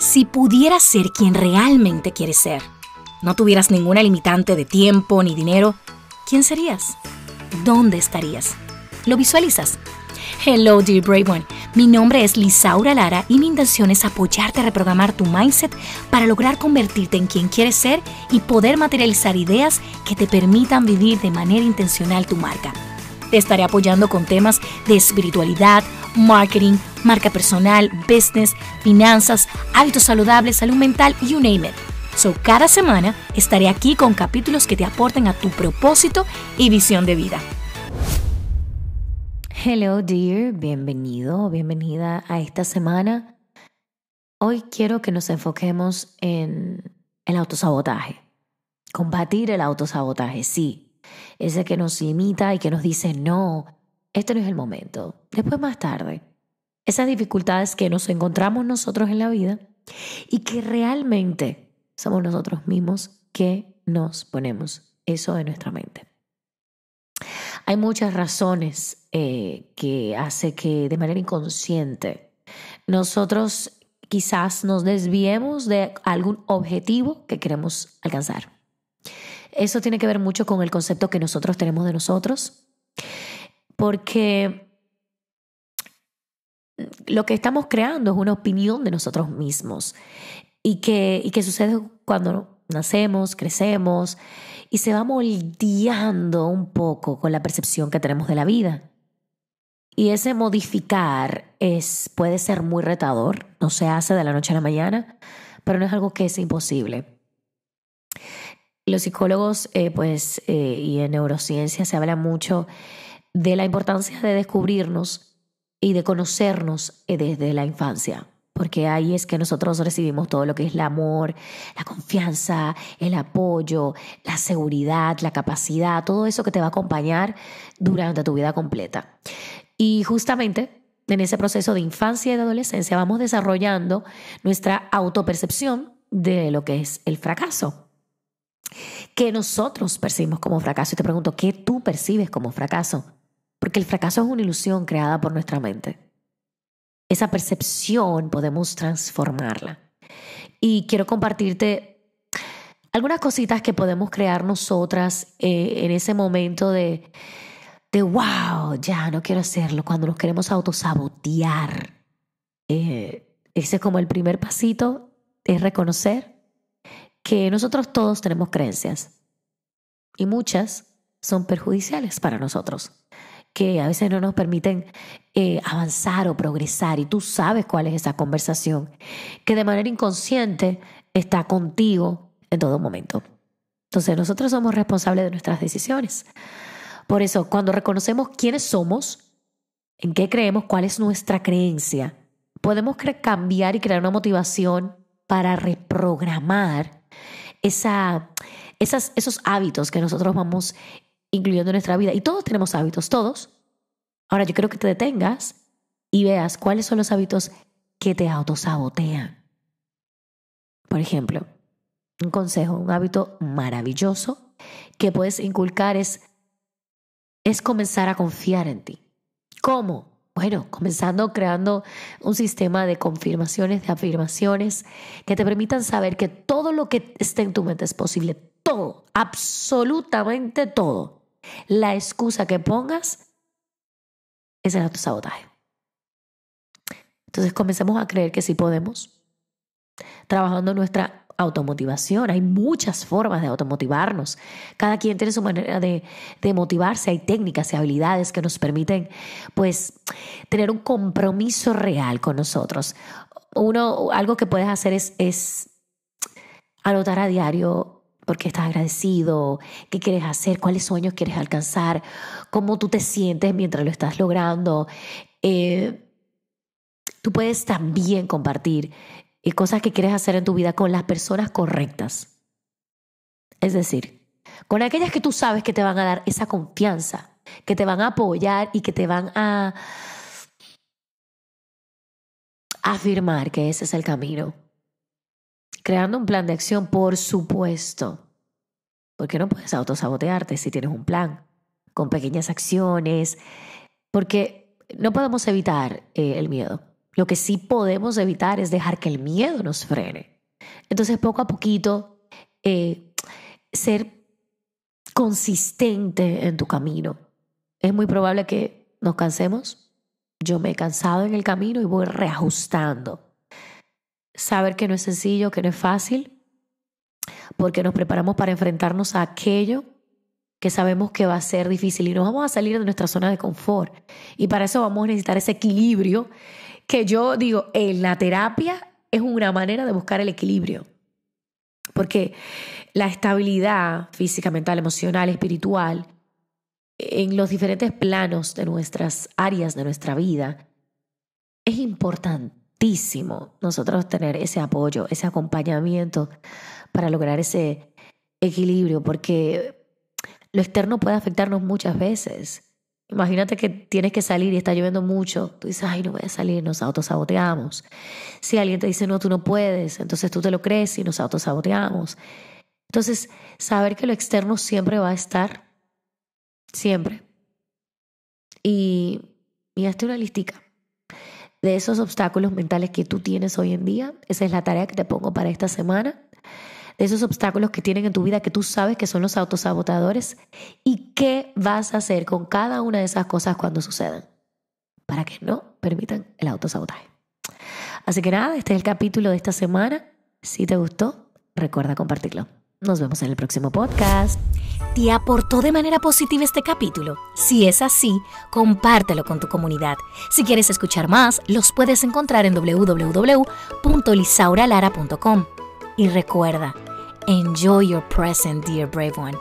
Si pudieras ser quien realmente quieres ser, no tuvieras ninguna limitante de tiempo ni dinero, ¿quién serías? ¿Dónde estarías? ¿Lo visualizas? Hello, dear Brave One. Mi nombre es Lisaura Lara y mi intención es apoyarte a reprogramar tu mindset para lograr convertirte en quien quieres ser y poder materializar ideas que te permitan vivir de manera intencional tu marca. Te estaré apoyando con temas de espiritualidad, marketing, marca personal, business, finanzas, hábitos saludables, salud mental, you name it. So, cada semana estaré aquí con capítulos que te aporten a tu propósito y visión de vida. Hello dear, bienvenido, bienvenida a esta semana. Hoy quiero que nos enfoquemos en el autosabotaje. Combatir el autosabotaje, sí. Ese que nos limita y que nos dice, no, este no es el momento. Después más tarde. Esas dificultades que nos encontramos nosotros en la vida y que realmente somos nosotros mismos que nos ponemos eso en nuestra mente. Hay muchas razones eh, que hace que de manera inconsciente nosotros quizás nos desviemos de algún objetivo que queremos alcanzar. Eso tiene que ver mucho con el concepto que nosotros tenemos de nosotros, porque lo que estamos creando es una opinión de nosotros mismos y que, y que sucede cuando nacemos, crecemos y se va moldeando un poco con la percepción que tenemos de la vida. Y ese modificar es, puede ser muy retador, no se hace de la noche a la mañana, pero no es algo que es imposible. Los psicólogos, eh, pues, eh, y en neurociencia se habla mucho de la importancia de descubrirnos y de conocernos eh, desde la infancia porque ahí es que nosotros recibimos todo lo que es el amor, la confianza, el apoyo, la seguridad, la capacidad, todo eso que te va a acompañar durante tu vida completa. Y justamente en ese proceso de infancia y de adolescencia vamos desarrollando nuestra autopercepción de lo que es el fracaso. Que nosotros percibimos como fracaso. Y te pregunto, ¿qué tú percibes como fracaso? Porque el fracaso es una ilusión creada por nuestra mente esa percepción podemos transformarla. Y quiero compartirte algunas cositas que podemos crear nosotras eh, en ese momento de, de, wow, ya no quiero hacerlo, cuando nos queremos autosabotear. Eh, ese es como el primer pasito, es reconocer que nosotros todos tenemos creencias y muchas son perjudiciales para nosotros que a veces no nos permiten eh, avanzar o progresar y tú sabes cuál es esa conversación que de manera inconsciente está contigo en todo momento. Entonces nosotros somos responsables de nuestras decisiones. Por eso, cuando reconocemos quiénes somos, en qué creemos, cuál es nuestra creencia, podemos cambiar y crear una motivación para reprogramar esa, esos hábitos que nosotros vamos incluyendo nuestra vida. Y todos tenemos hábitos, todos. Ahora yo quiero que te detengas y veas cuáles son los hábitos que te autosabotean. Por ejemplo, un consejo, un hábito maravilloso que puedes inculcar es, es comenzar a confiar en ti. ¿Cómo? Bueno, comenzando creando un sistema de confirmaciones, de afirmaciones que te permitan saber que todo lo que esté en tu mente es posible. Todo, absolutamente todo. La excusa que pongas es el autosabotaje. Entonces comencemos a creer que sí podemos. Trabajando nuestra automotivación. Hay muchas formas de automotivarnos. Cada quien tiene su manera de, de, motivarse. Hay técnicas y habilidades que nos permiten, pues, tener un compromiso real con nosotros. Uno, algo que puedes hacer es, es anotar a diario por qué estás agradecido, qué quieres hacer, cuáles sueños quieres alcanzar, cómo tú te sientes mientras lo estás logrando. Eh, tú puedes también compartir eh, cosas que quieres hacer en tu vida con las personas correctas. Es decir, con aquellas que tú sabes que te van a dar esa confianza, que te van a apoyar y que te van a afirmar que ese es el camino. Creando un plan de acción, por supuesto. Porque no puedes autosabotearte si tienes un plan, con pequeñas acciones, porque no podemos evitar eh, el miedo. Lo que sí podemos evitar es dejar que el miedo nos frene. Entonces, poco a poquito, eh, ser consistente en tu camino. Es muy probable que nos cansemos. Yo me he cansado en el camino y voy reajustando. Saber que no es sencillo, que no es fácil, porque nos preparamos para enfrentarnos a aquello que sabemos que va a ser difícil y nos vamos a salir de nuestra zona de confort. Y para eso vamos a necesitar ese equilibrio que yo digo, en la terapia es una manera de buscar el equilibrio. Porque la estabilidad física, mental, emocional, espiritual, en los diferentes planos de nuestras áreas de nuestra vida, es nosotros tener ese apoyo, ese acompañamiento para lograr ese equilibrio, porque lo externo puede afectarnos muchas veces. Imagínate que tienes que salir y está lloviendo mucho. Tú dices, ay, no voy a salir, nos autosaboteamos. Si alguien te dice, no, tú no puedes, entonces tú te lo crees y nos autosaboteamos. Entonces, saber que lo externo siempre va a estar, siempre. Y, y hazte una listica de esos obstáculos mentales que tú tienes hoy en día. Esa es la tarea que te pongo para esta semana de esos obstáculos que tienen en tu vida que tú sabes que son los autosabotadores y qué vas a hacer con cada una de esas cosas cuando sucedan para que no permitan el autosabotaje. Así que nada, este es el capítulo de esta semana. Si te gustó, recuerda compartirlo. Nos vemos en el próximo podcast. ¿Te aportó de manera positiva este capítulo? Si es así, compártelo con tu comunidad. Si quieres escuchar más, los puedes encontrar en www.lisauralara.com. Y recuerda, Enjoy your present, dear brave one.